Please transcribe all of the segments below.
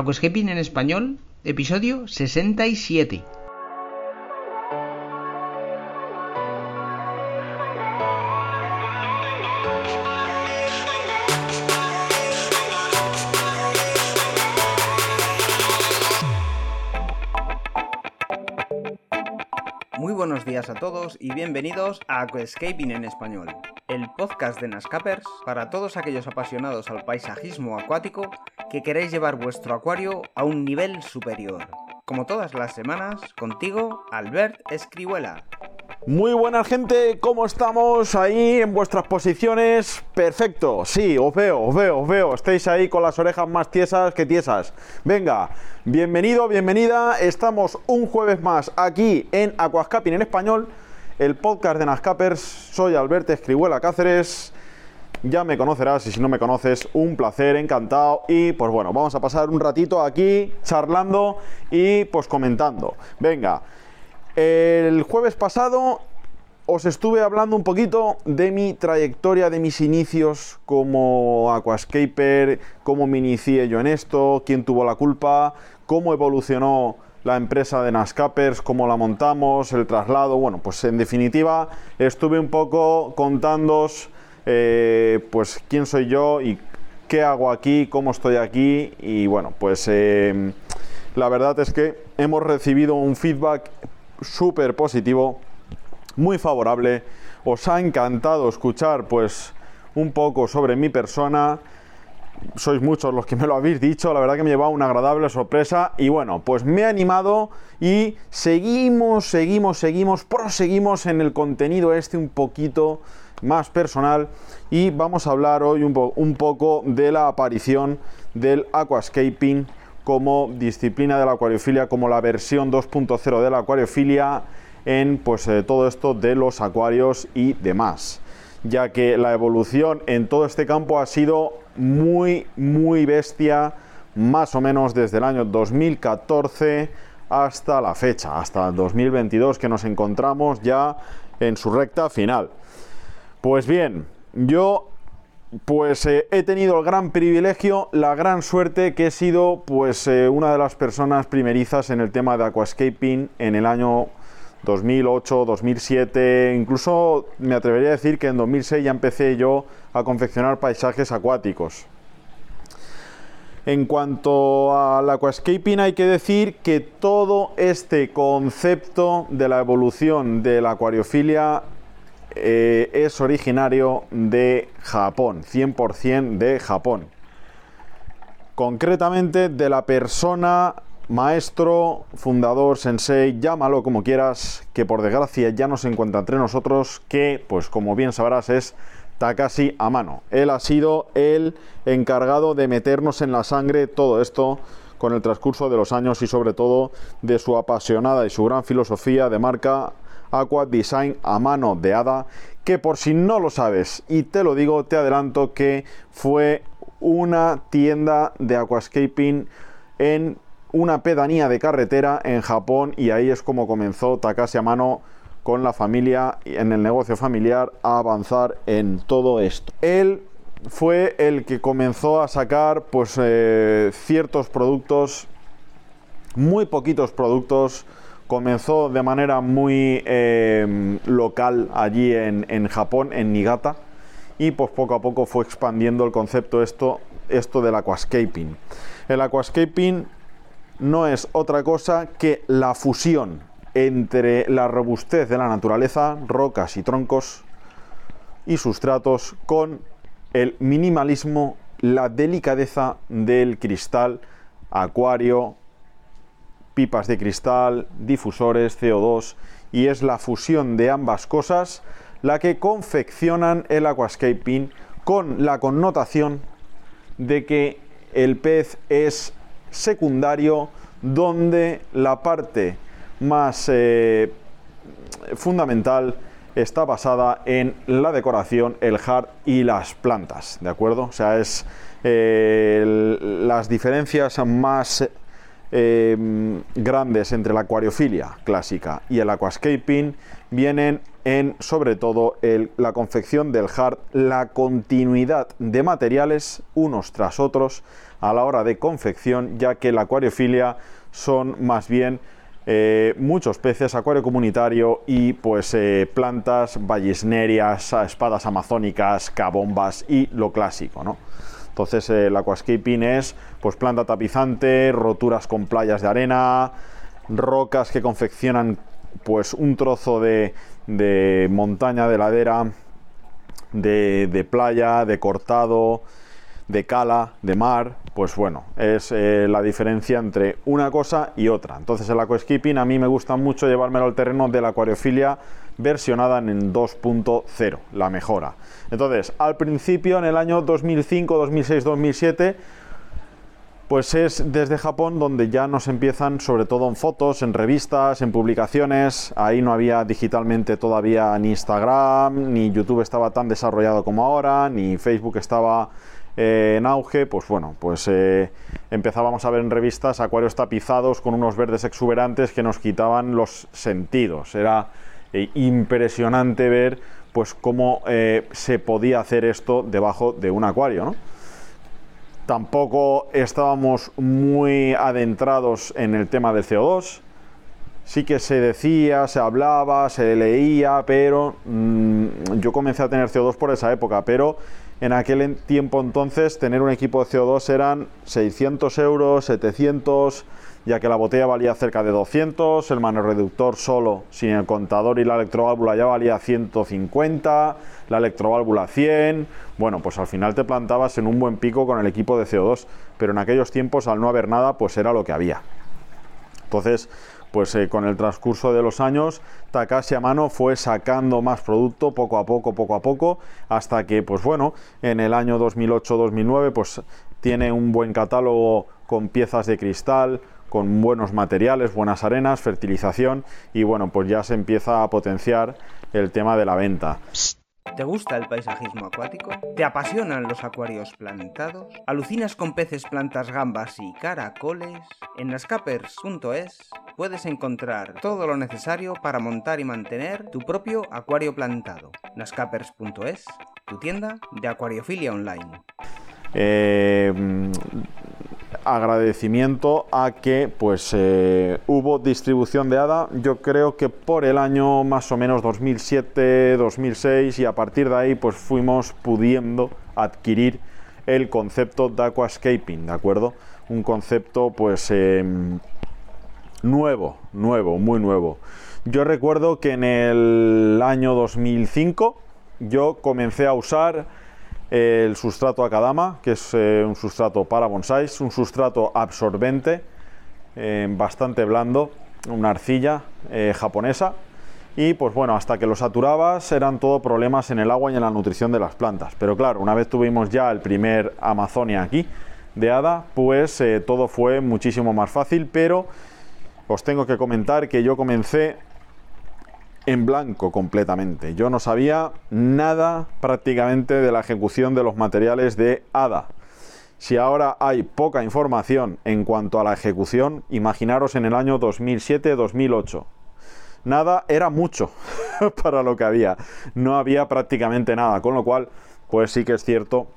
Aquascaping en español, episodio 67. Muy buenos días a todos y bienvenidos a Aquascaping en español, el podcast de Nascapers para todos aquellos apasionados al paisajismo acuático que queréis llevar vuestro acuario a un nivel superior. Como todas las semanas, contigo, Albert Escribuela. Muy buena gente, ¿cómo estamos ahí en vuestras posiciones? Perfecto, sí, os veo, os veo, os veo. Estáis ahí con las orejas más tiesas que tiesas. Venga, bienvenido, bienvenida. Estamos un jueves más aquí en Aquascaping en español, el podcast de Nascapers. Soy Albert Escribuela Cáceres ya me conocerás y si no me conoces, un placer, encantado. Y pues bueno, vamos a pasar un ratito aquí charlando y pues comentando. Venga, el jueves pasado os estuve hablando un poquito de mi trayectoria, de mis inicios como aquascaper, cómo me inicié yo en esto, quién tuvo la culpa, cómo evolucionó la empresa de Nascapers, cómo la montamos, el traslado. Bueno, pues en definitiva estuve un poco contándos eh, pues quién soy yo y qué hago aquí, cómo estoy aquí y bueno, pues eh, la verdad es que hemos recibido un feedback súper positivo, muy favorable, os ha encantado escuchar pues un poco sobre mi persona, sois muchos los que me lo habéis dicho, la verdad que me lleva una agradable sorpresa y bueno, pues me he animado y seguimos, seguimos, seguimos, proseguimos en el contenido este un poquito más personal y vamos a hablar hoy un, poco de la aparición del aquascaping como disciplina de la acuariofilia, como la versión 2.0 de la acuariofilia en pues eh, todo esto de los acuarios y demás, ya que la evolución en todo este campo ha sido muy muy bestia, más o menos desde el año 2014 hasta la fecha, hasta 2022 que nos encontramos ya en su recta final. Pues bien, yo pues eh, he tenido el gran privilegio, la gran suerte que he sido pues eh, una de las personas primerizas en el tema de aquascaping en el año 2008, 2007, incluso me atrevería a decir que en 2006 ya empecé yo a confeccionar paisajes acuáticos. En cuanto al aquascaping hay que decir que todo este concepto de la evolución de la acuariofilia eh, es originario de Japón, 100% de Japón. Concretamente de la persona, maestro, fundador, sensei, llámalo como quieras, que por desgracia ya no se encuentra entre nosotros, que pues como bien sabrás es Takashi Amano. Él ha sido el encargado de meternos en la sangre todo esto con el transcurso de los años y sobre todo de su apasionada y su gran filosofía de marca Aqua Design a mano de Ada, que por si no lo sabes y te lo digo, te adelanto que fue una tienda de aquascaping en una pedanía de carretera en Japón y ahí es como comenzó Takashi Amano con la familia en el negocio familiar a avanzar en todo esto. Él fue el que comenzó a sacar pues eh, ciertos productos, muy poquitos productos Comenzó de manera muy em, local allí en, Japón, en Niigata, y pues poco a poco fue expandiendo el concepto esto, esto del aquascaping. El aquascaping no es otra cosa que la fusión entre la robustez de la naturaleza, rocas y troncos y sustratos, con el minimalismo, la delicadeza del cristal, acuario, pipas de cristal, difusores, CO2 y es la fusión de ambas cosas la que confeccionan el aquascaping con la connotación de que el pez es secundario donde la parte más eh, fundamental está basada en la decoración, el hard y las plantas, ¿de acuerdo? O sea, es eh, las diferencias más Em, grandes entre la acuariofilia clásica y el aquascaping vienen en sobre todo la confección del hard, la continuidad de materiales unos tras otros a la hora de confección, ya que la acuariofilia son más bien eh, muchos peces, acuario comunitario y pues eh, plantas vallisnerias, espadas amazónicas, cabombas y lo clásico, ¿no? Entonces el aquascaping es pues planta tapizante, roturas con playas de arena, rocas que confeccionan pues un trozo de, montaña de ladera, de, playa, de cortado, de cala, de mar, pues bueno, es eh, la diferencia entre una cosa y otra. Entonces el aquascaping a mí me gusta mucho llevármelo al terreno de la acuariofilia versionada en 2.0, la mejora. Entonces, al principio, en el año 2005, 2006, 2007, pues es desde Japón donde ya nos empiezan, sobre todo en fotos, en revistas, en publicaciones. Ahí no había digitalmente todavía ni Instagram, ni YouTube estaba tan desarrollado como ahora, ni Facebook estaba eh, en auge. Pues bueno, pues eh, empezábamos a ver en revistas acuarios tapizados con unos verdes exuberantes que nos quitaban los sentidos. Era eh, impresionante ver pues cómo se podía hacer esto debajo de un acuario, Tampoco estábamos muy adentrados en el tema del CO2. Sí que se decía, se hablaba, se leía, pero mm, yo comencé a tener CO2 por esa época, pero en aquel tiempo entonces tener un equipo de CO2 eran 600 euros, 700 ya que la botella valía cerca de 200, el reductor solo, sin el contador y la electroválvula ya valía 150, la electroválvula 100, bueno, pues al final te plantabas en un buen pico con el equipo de CO2, pero en aquellos tiempos al no haber nada, pues era lo que había. Entonces, pues eh, con el transcurso de los años, Takashi Amano fue sacando más producto poco a poco, poco a poco, hasta que, pues bueno, en el año 2008-2009, pues tiene un buen catálogo con piezas de cristal, con buenos materiales, buenas arenas, fertilización y bueno, pues ya se empieza a potenciar el tema de la venta. ¿Te gusta el paisajismo acuático? ¿Te apasionan los acuarios plantados? ¿Alucinas con peces, plantas, gambas y caracoles? En nascapers.es puedes encontrar todo lo necesario para montar y mantener tu propio acuario plantado. nascapers.es, tu tienda de acuariofilia online. Eh, agradecimiento a que pues eh, hubo distribución de ADA yo creo que por el año más o menos 2007 2006 y a partir de ahí pues fuimos pudiendo adquirir el concepto de aquascaping de acuerdo un concepto pues em, nuevo nuevo muy nuevo. Yo recuerdo que en el año 2005 yo comencé a usar el sustrato Akadama, que es eh, un sustrato para bonsáis, un sustrato absorbente, eh, bastante blando, una arcilla eh, japonesa. Y pues bueno, hasta que lo saturabas eran todo problemas en el agua y en la nutrición de las plantas. Pero claro, una vez tuvimos ya el primer Amazonia aquí de Hada, pues todo fue muchísimo más fácil. Pero os tengo que comentar que yo comencé en blanco completamente. Yo no sabía nada prácticamente de la ejecución de los materiales de ADA. Si ahora hay poca información en cuanto a la ejecución, imaginaros en el año 2007-2008. Nada era mucho para lo que había. No había prácticamente nada, con lo cual, pues sí que es cierto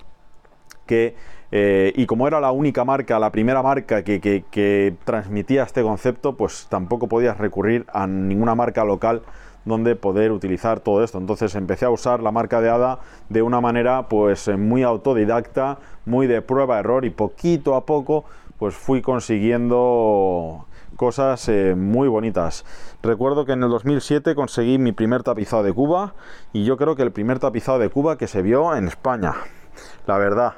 que, eh, y como era la única marca, la primera marca que, que transmitía este concepto, pues tampoco podías recurrir a ninguna marca local donde poder utilizar todo esto. Entonces empecé a usar la marca de ADA de una manera pues eh, muy autodidacta, muy de prueba error y poquito a poco pues fui consiguiendo cosas eh, muy bonitas. Recuerdo que en el 2007 conseguí mi primer tapizado de Cuba y yo creo que el primer tapizado de Cuba que se vio en España, la verdad.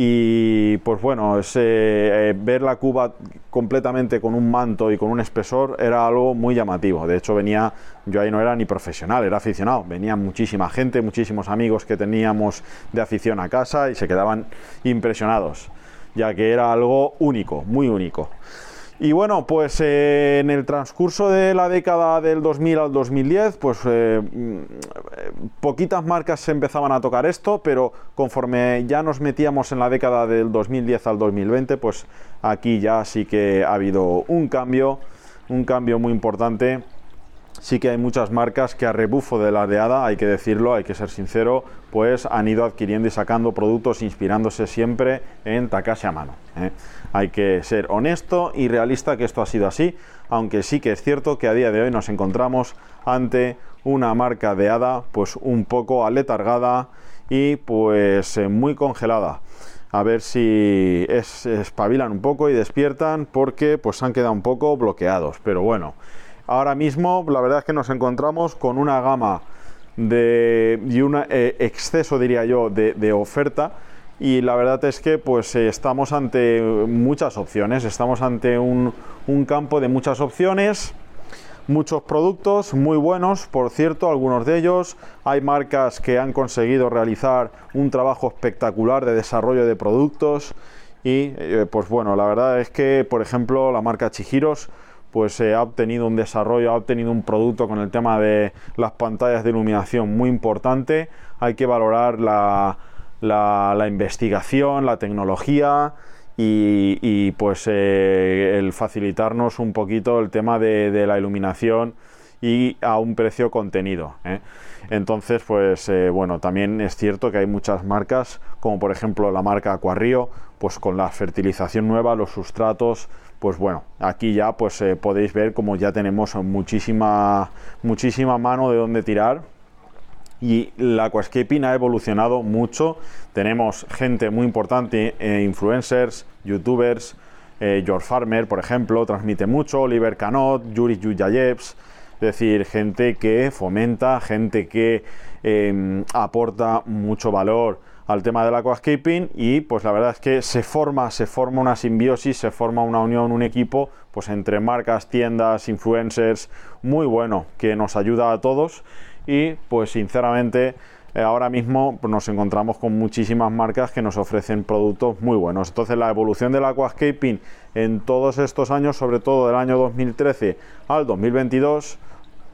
Y pues bueno, eh, ver la cuba completamente con un manto y con un espesor era algo muy llamativo. De hecho, venía, yo ahí no era ni profesional, era aficionado. Venía muchísima gente, muchísimos amigos que teníamos de afición a casa y se quedaban impresionados, ya que era algo único, muy único. Y bueno, pues eh, en el transcurso de la década del 2000 al 2010, pues eh, mm, poquitas marcas se empezaban a tocar esto, pero conforme ya nos metíamos en la década del 2010 al 2020, pues aquí ya sí que ha habido un cambio, un cambio muy importante sí que hay muchas marcas que a rebufo de la de ADA, hay que decirlo, hay que ser sincero, pues han ido adquiriendo y sacando productos inspirándose siempre en Takashi a mano. ¿eh? Hay que ser honesto y realista que esto ha sido así, aunque sí que es cierto que a día de hoy nos encontramos ante una marca de ADA pues un poco aletargada y pues eh, muy congelada. A ver si es, espabilan un poco y despiertan porque pues han quedado un poco bloqueados. Pero bueno, ahora mismo la verdad es que nos encontramos con una gama de, y un eh, exceso, diría yo, de, oferta. Y la verdad es que pues eh, estamos ante muchas opciones, estamos ante un, campo de muchas opciones muchos productos muy buenos, por cierto, algunos de ellos. Hay marcas que han conseguido realizar un trabajo espectacular de desarrollo de productos y eh, pues bueno, la verdad es que, por ejemplo, la marca Chihiros pues ha obtenido un desarrollo, ha obtenido un producto con el tema de las pantallas de iluminación muy importante. Hay que valorar la, la, investigación, la tecnología y, pues eh, el facilitarnos un poquito el tema de, la iluminación y a un precio contenido. ¿eh? Entonces, pues eh, bueno, también es cierto que hay muchas marcas, como por ejemplo la marca Aquarrío, pues con la fertilización nueva, los sustratos, pues bueno, aquí ya pues eh, podéis ver como ya tenemos muchísima, muchísima mano de dónde tirar. Y la aquascaping ha evolucionado mucho. Tenemos gente muy importante, eh, influencers, youtubers, eh, George Farmer, por ejemplo, transmite mucho, Oliver Canot, Yuri Yuyayevs, es decir, gente que fomenta, gente que em, aporta mucho valor al tema del aquascaping y pues la verdad es que se forma, se forma una simbiosis, se forma una unión, un equipo pues entre marcas, tiendas, influencers, muy bueno, que nos ayuda a todos y pues sinceramente eh, ahora mismo pues, nos encontramos con muchísimas marcas que nos ofrecen productos muy buenos. Entonces la evolución del aquascaping en todos estos años, sobre todo del año 2013 al 2022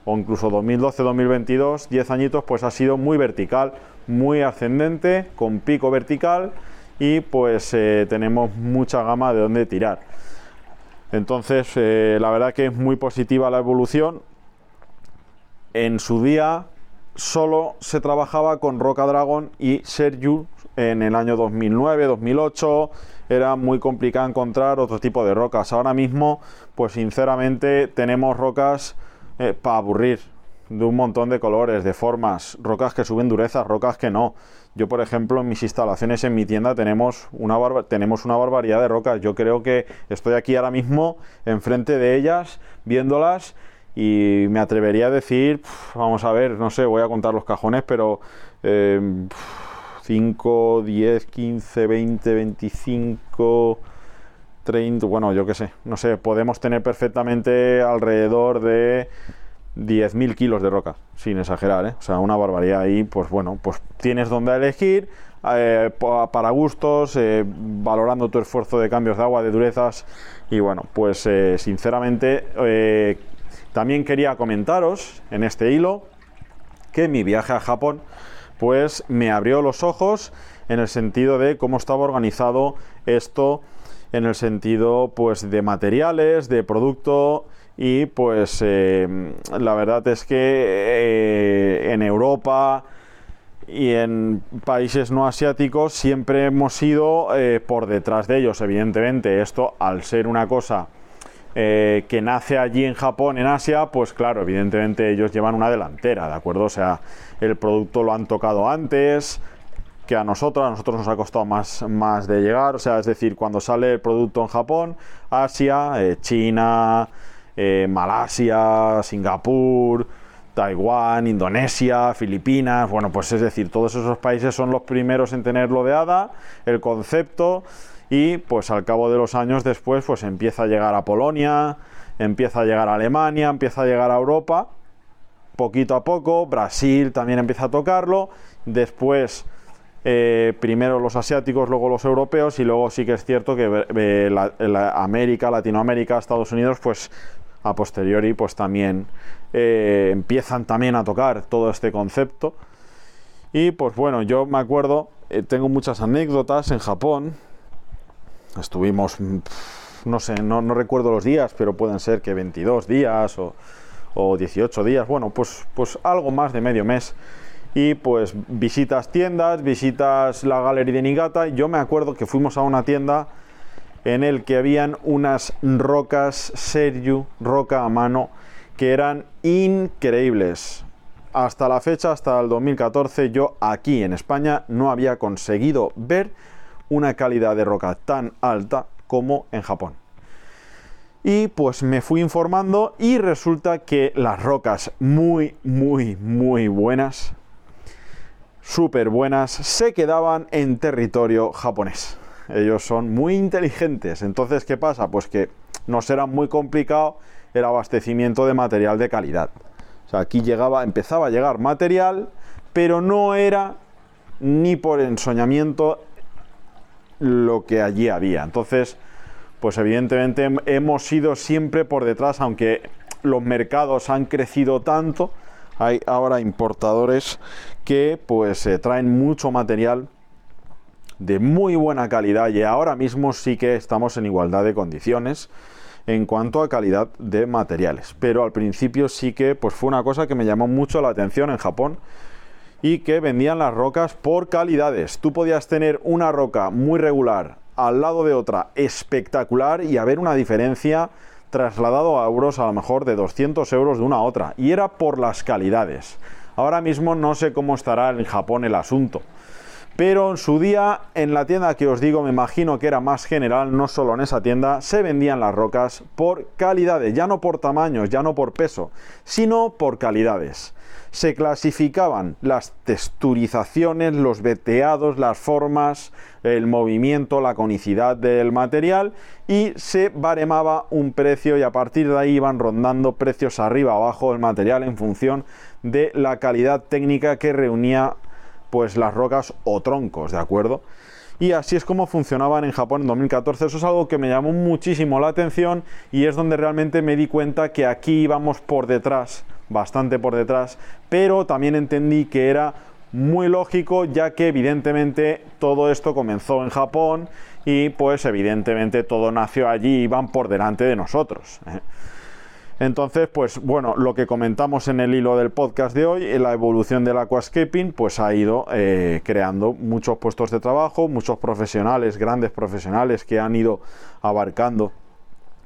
o incluso 2012-2022, 10 añitos, pues ha sido muy vertical, muy ascendente, con pico vertical y pues eh, tenemos mucha gama de dónde tirar. Entonces, eh, la verdad que es muy positiva la evolución. En su día solo se trabajaba con Roca Dragon y Sergio en el año 2009, 2008. Era muy complicado encontrar otro tipo de rocas. Ahora mismo, pues sinceramente, tenemos rocas eh, para aburrir de un montón de colores, de formas, rocas que suben dureza, rocas que no. Yo, por ejemplo, en mis instalaciones en mi tienda tenemos una, tenemos una barbaridad de rocas. Yo creo que estoy aquí ahora mismo enfrente de ellas, viéndolas, y me atrevería a decir, vamos a ver, no sé, voy a contar los cajones, pero 5, 10, 15, 20, 25... 30, bueno, yo qué sé, no sé, podemos tener perfectamente alrededor de 10.000 kilos de roca, sin exagerar, ¿eh? o sea, una barbaridad ahí, pues bueno, pues tienes donde elegir, eh, para gustos, eh, valorando tu esfuerzo de cambios de agua, de durezas, y bueno, pues sinceramente también quería comentaros en este hilo que mi viaje a Japón pues me abrió los ojos en el sentido de cómo estaba organizado esto en el sentido pues de materiales, de producto y pues eh, la verdad es que eh, en Europa y en países no asiáticos siempre hemos ido eh, por detrás de ellos evidentemente. Esto al ser una cosa que nace allí en Japón, en Asia, pues claro, evidentemente ellos llevan una delantera, ¿de acuerdo? O sea, el producto lo han tocado antes, que a nosotros, a nosotros nos ha costado más, más de llegar, o sea, es decir, cuando sale el producto en Japón, Asia, China, eh, Malasia, Singapur, Taiwán, Indonesia, Filipinas, bueno, pues es decir, todos esos países son los primeros en tenerlo de ADA, el concepto, y pues al cabo de los años después, pues empieza a llegar a Polonia, empieza a llegar a Alemania, empieza a llegar a Europa, poquito a poco, Brasil también empieza a tocarlo, después eh, primero los asiáticos, luego los europeos y luego sí que es cierto que eh, América, Latinoamérica, Estados Unidos, pues a posteriori pues también eh, empiezan también a tocar todo este concepto. Y pues bueno, yo me acuerdo, eh, tengo muchas anécdotas en Japón. Estuvimos, no sé, no, recuerdo los días, pero pueden ser que 22 días o, o 18 días, bueno, pues, pues algo más de medio mes. Y pues visitas tiendas, visitas la galería de Nigata. Yo me acuerdo que fuimos a una tienda en el que habían unas rocas Sergio, roca a mano, que eran increíbles. Hasta la fecha, hasta el 2014, yo aquí en España no había conseguido ver una calidad de roca tan alta como en Japón. Y pues me fui informando y resulta que las rocas muy, muy, muy buenas, súper buenas, se quedaban en territorio japonés. Ellos son muy inteligentes. Entonces, ¿qué pasa? Pues que nos era muy complicado el abastecimiento de material de calidad. O sea, aquí llegaba, empezaba a llegar material, pero no era ni por ensoñamiento lo que allí había. Entonces, pues evidentemente hemos ido siempre por detrás, aunque los mercados han crecido tanto, hay ahora importadores que pues eh, traen mucho material de muy buena calidad y ahora mismo sí que estamos en igualdad de condiciones en cuanto a calidad de materiales. Pero al principio sí que pues fue una cosa que me llamó mucho la atención en Japón y que vendían las rocas por calidades. Tú podías tener una roca muy regular al lado de otra espectacular y haber una diferencia trasladado a euros a lo mejor de 200 euros de una a otra. Y era por las calidades. Ahora mismo no sé cómo estará en Japón el asunto. Pero en su día, en la tienda que os digo, me imagino que era más general, no solo en esa tienda, se vendían las rocas por calidades, ya no por tamaños, ya no por peso, sino por calidades. Se clasificaban las texturizaciones, los veteados, las formas, el movimiento, la conicidad del material y se baremaba un precio y a partir de ahí iban rondando precios arriba abajo del material en función de la calidad técnica que reunía pues las rocas o troncos, ¿de acuerdo? y así es como funcionaban en Japón en 2014. Eso es algo que me llamó muchísimo la atención y es donde realmente me di cuenta que aquí íbamos por detrás bastante por detrás, pero también entendí que era muy lógico ya que evidentemente todo esto comenzó en Japón y pues evidentemente todo nació allí y van por delante de nosotros. ¿eh? Entonces, pues bueno, lo que comentamos en el hilo del podcast de hoy, la evolución del aquascaping, pues ha ido eh, creando muchos puestos de trabajo, muchos profesionales, grandes profesionales que han ido abarcando,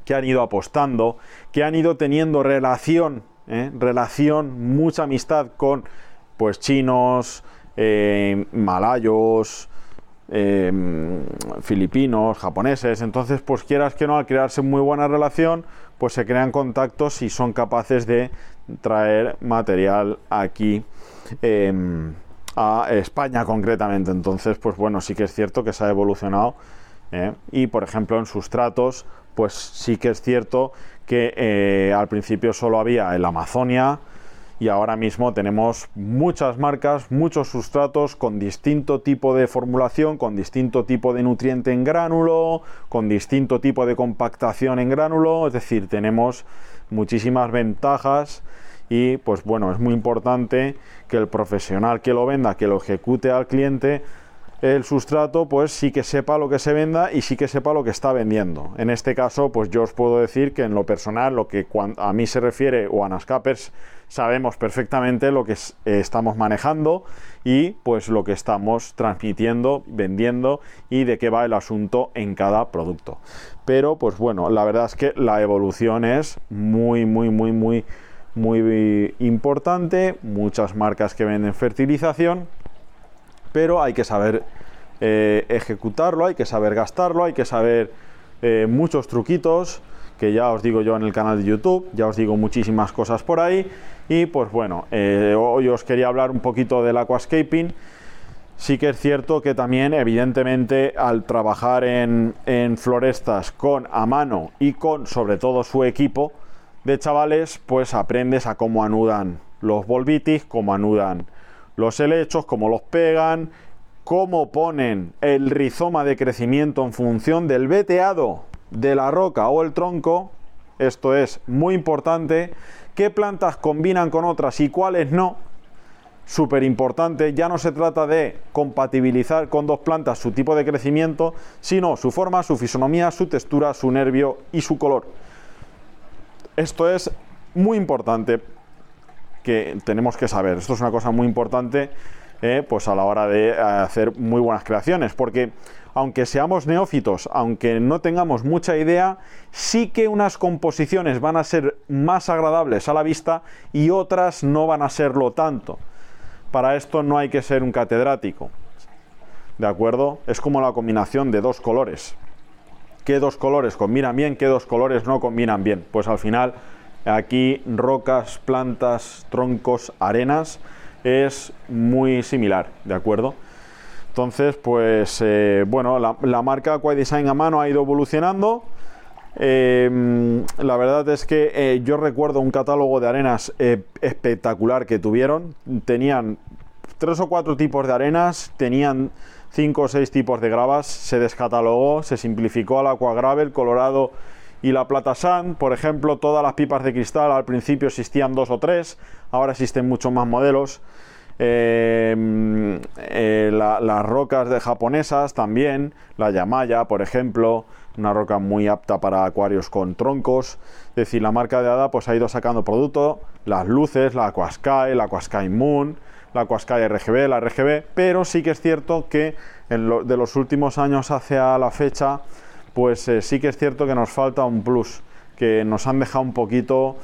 que han ido apostando, que han ido teniendo relación ¿eh? relación, mucha amistad con pues chinos, eh, malayos, eh, filipinos, japoneses. Entonces, pues quieras que no, al crearse muy buena relación, pues se crean contactos y son capaces de traer material aquí em, a España concretamente. Entonces, pues bueno, sí que es cierto que se ha evolucionado. Y por ejemplo, en sustratos, pues sí que es cierto que eh, al principio solo había el Amazonia y ahora mismo tenemos muchas marcas, muchos sustratos con distinto tipo de formulación, con distinto tipo de nutriente en gránulo, con distinto tipo de compactación en gránulo, es decir, tenemos muchísimas ventajas y pues bueno, es muy importante que el profesional que lo venda, que lo ejecute al cliente, el sustrato pues sí que sepa lo que se venda y sí que sepa lo que está vendiendo. En este caso pues yo os puedo decir que en lo personal lo que a mí se refiere o a Nascapers sabemos perfectamente lo que estamos manejando y pues lo que estamos transmitiendo, vendiendo y de qué va el asunto en cada producto. Pero pues bueno, la verdad es que la evolución es muy muy muy muy muy importante, muchas marcas que venden fertilización pero hay que saber eh, ejecutarlo, hay que saber gastarlo, hay que saber eh, muchos truquitos que ya os digo yo en el canal de YouTube, ya os digo muchísimas cosas por ahí y pues bueno, eh, hoy os quería hablar un poquito del aquascaping. Sí que es cierto que también evidentemente al trabajar en, en florestas con a mano y con sobre todo su equipo de chavales, pues aprendes a cómo anudan los volvitis, cómo anudan los helechos, cómo los pegan, cómo ponen el rizoma de crecimiento en función del veteado de la roca o el tronco. Esto es muy importante. ¿Qué plantas combinan con otras y cuáles no? Súper importante. Ya no se trata de compatibilizar con dos plantas su tipo de crecimiento, sino su forma, su fisonomía, su textura, su nervio y su color. Esto es muy importante que tenemos que saber, esto es una cosa muy importante eh, pues a la hora de hacer muy buenas creaciones, porque aunque seamos neófitos, aunque no tengamos mucha idea, sí que unas composiciones van a ser más agradables a la vista y otras no van a serlo tanto. Para esto no hay que ser un catedrático. ¿De acuerdo? Es como la combinación de dos colores. ¿Qué dos colores combinan bien? ¿Qué dos colores no combinan bien? Pues al final aquí rocas, plantas, troncos, arenas es muy similar, ¿de acuerdo? Entonces, pues eh, bueno, la, marca Aqua Design a mano ha ido evolucionando. Eh, la verdad es que eh, yo recuerdo un catálogo de arenas espectacular que tuvieron. Tenían tres o cuatro tipos de arenas, tenían cinco o seis tipos de gravas, se descatalogó, se simplificó al Aqua Gravel, Colorado y la Plata Sand. Por ejemplo, todas las pipas de cristal al principio existían dos o tres, ahora existen muchos más modelos. Em, eh, las rocas de japonesas también, la Yamaya, por ejemplo, una roca muy apta para acuarios con troncos. Es decir, la marca de Ada pues ha ido sacando producto, las luces, la Aquasky, la Aquasky Moon, la Aquasky RGB, la RGB, pero sí que es cierto que en de los últimos años hacia la fecha, pues eh, sí que es cierto que nos falta un plus, que nos han dejado un poquito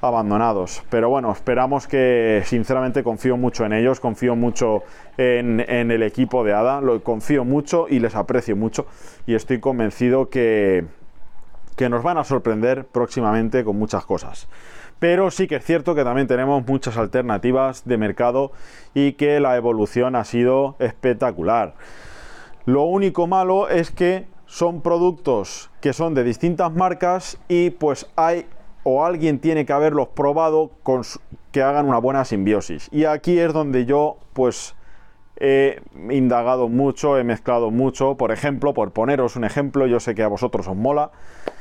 abandonados. Pero bueno, esperamos que, sinceramente, confío mucho en ellos, confío mucho en, el equipo de ADA, lo confío mucho y les aprecio mucho. Y estoy convencido que, que nos van a sorprender próximamente con muchas cosas. Pero sí que es cierto que también tenemos muchas alternativas de mercado y que la evolución ha sido espectacular. Lo único malo es que son productos que son de distintas marcas y pues hay o alguien tiene que haberlos probado con que hagan una buena simbiosis. Y aquí es donde yo pues he indagado mucho, he mezclado mucho. Por ejemplo, por poneros un ejemplo, yo sé que a vosotros os mola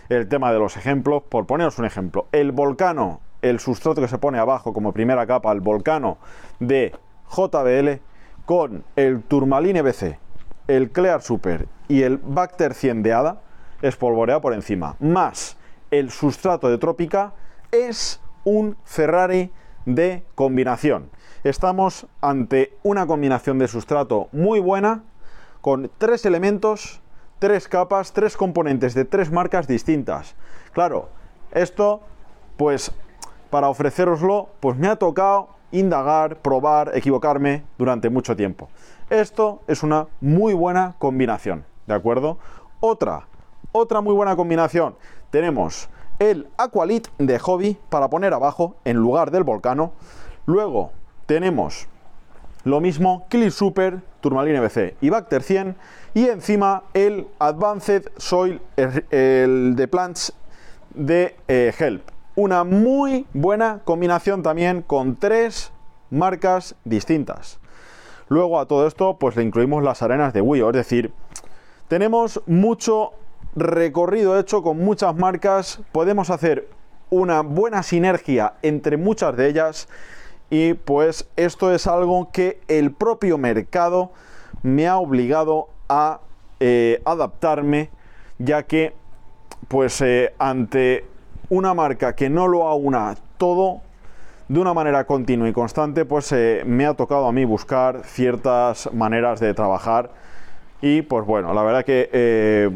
el tema de los ejemplos. Por poneros un ejemplo, el volcano, el sustrato que se pone abajo como primera capa, el volcano de JBL con el Turmaline BC, el Clear Super y el Bacter 100 de ADA espolvoreado por encima, más el sustrato de Trópica es un Ferrari de combinación. Estamos ante una combinación de sustrato muy buena con tres elementos, tres capas, tres componentes de tres marcas distintas. Claro, esto pues para ofreceroslo pues me ha tocado indagar, probar, equivocarme durante mucho tiempo. Esto es una muy buena combinación, ¿de acuerdo? Otra, otra muy buena combinación tenemos el Aqualit de Hobby para poner abajo en lugar del volcano. Luego tenemos lo mismo Clear Super, Turmaline BC y Bacter 100 y encima el Advanced Soil el de Plants de eh, Help. Una muy buena combinación también con tres marcas distintas. Luego a todo esto pues le incluimos las arenas de Wio, es decir, tenemos mucho recorrido hecho con muchas marcas, podemos hacer una buena sinergia entre muchas de ellas y pues esto es algo que el propio mercado me ha obligado a eh, adaptarme ya que pues eh, ante una marca que no lo aúna todo de una manera continua y constante pues eh, me ha tocado a mí buscar ciertas maneras de trabajar y pues bueno la verdad que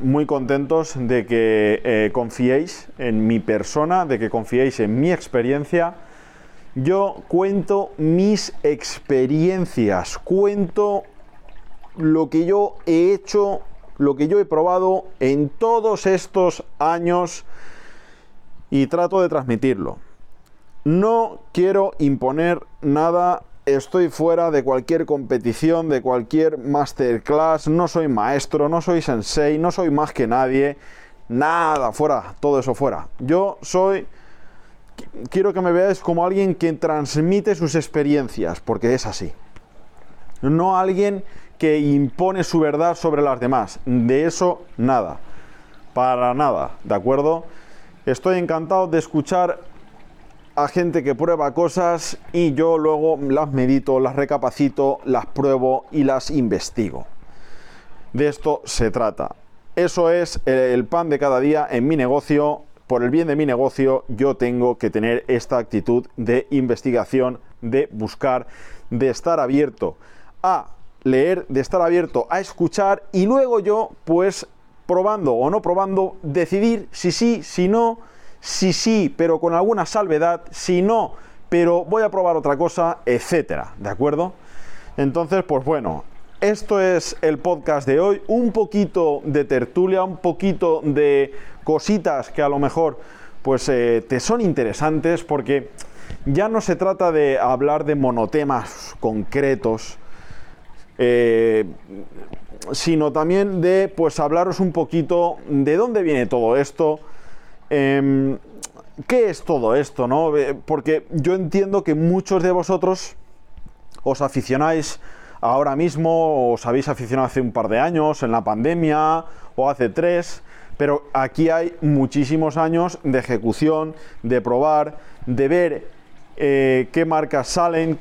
muy contentos de que eh, confiéis en mi persona, de que confiéis en mi experiencia. Yo cuento mis experiencias, cuento lo que yo he hecho, lo que yo he probado en todos estos años y trato de transmitirlo. No quiero imponer nada estoy fuera de cualquier competición, de cualquier masterclass, no soy maestro, no soy sensei, no soy más que nadie, nada, fuera, todo eso fuera. Yo soy, quiero que me veáis como alguien que transmite sus experiencias, porque es así. No alguien que impone su verdad sobre las demás, de eso nada, para nada, ¿de acuerdo? Estoy encantado de escuchar a gente que prueba cosas y yo luego las medito, las recapacito, las pruebo y las investigo. De esto se trata. Eso es el pan de cada día en mi negocio. por el bien de mi negocio, yo tengo que tener esta actitud de investigación, de buscar, de estar abierto a leer, de estar abierto a escuchar y luego yo, pues, probando o no probando, decidir si sí, si no, si sí, pero con alguna salvedad, si no, pero voy a probar otra cosa, etcétera, ¿de acuerdo? Entonces, pues bueno, esto es el podcast de hoy, un poquito de tertulia, un poquito de cositas que a lo mejor pues eh, te son interesantes porque ya no se trata de hablar de monotemas concretos, eh, sino también de pues hablaros un poquito de dónde viene todo esto, em, qué es todo esto, ¿no? Eh, porque yo entiendo que muchos de vosotros os aficionáis ahora mismo, os habéis aficionado hace un par de años, en la pandemia o hace tres, pero aquí hay muchísimos años de ejecución, de probar, de ver eh, qué marcas salen,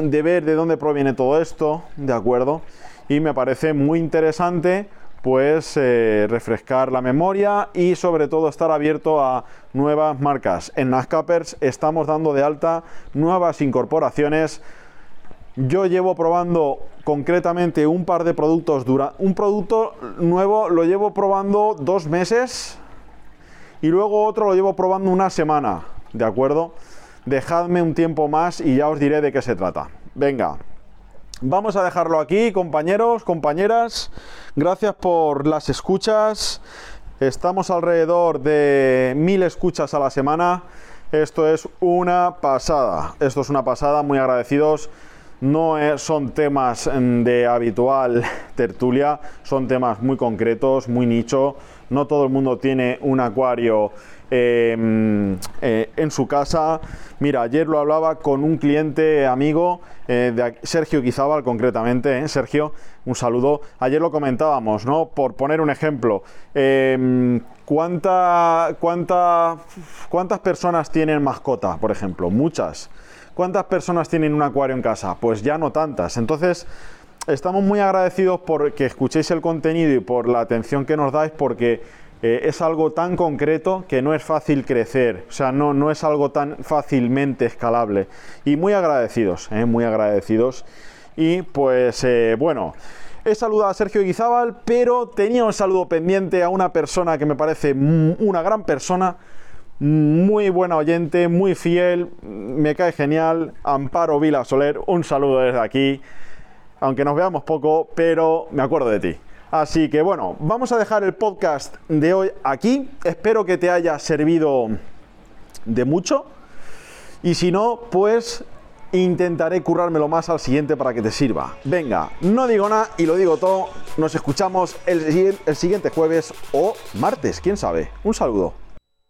de ver de dónde proviene todo esto, ¿de acuerdo? Y me parece muy interesante pues eh, refrescar la memoria y sobre todo estar abierto a nuevas marcas. En Nascapers estamos dando de alta nuevas incorporaciones. Yo llevo probando concretamente un par de productos dura. Un producto nuevo lo llevo probando dos meses y luego otro lo llevo probando una semana, ¿de acuerdo? Dejadme un tiempo más y ya os diré de qué se trata. Venga, vamos a dejarlo aquí, compañeros, compañeras. Gracias por las escuchas. Estamos alrededor de mil escuchas a la semana. Esto es una pasada. Esto es una pasada, muy agradecidos. No son temas mm, de habitual tertulia, son temas muy concretos, muy nicho. No todo el mundo tiene un acuario Em, eh, en su casa. Mira, ayer lo hablaba con un cliente amigo, eh, de Sergio Quizábal concretamente, ¿eh? Sergio, un saludo. Ayer lo comentábamos, ¿no? Por poner un ejemplo, em, ¿cuánta, cuánta, ¿cuántas personas tienen mascota, por ejemplo? Muchas. ¿Cuántas personas tienen un acuario en casa? Pues ya no tantas. Entonces, estamos muy agradecidos por que escuchéis el contenido y por la atención que nos dais porque eh, es algo tan concreto que no es fácil crecer, o sea, no, no es algo tan fácilmente escalable. Y muy agradecidos, eh, muy agradecidos. Y pues eh, bueno, he saludado a Sergio Guizábal, pero tenía un saludo pendiente a una persona que me parece una gran persona, muy buena oyente, muy fiel, me cae genial, Amparo Vila Soler, un saludo desde aquí, aunque nos veamos poco, pero me acuerdo de ti. Así que bueno, vamos a dejar el podcast de hoy aquí. Espero que te haya servido de mucho. Y si no, pues intentaré currármelo más al siguiente para que te sirva. Venga, no digo nada y lo digo todo. Nos escuchamos el, el siguiente jueves o martes, quién sabe. Un saludo.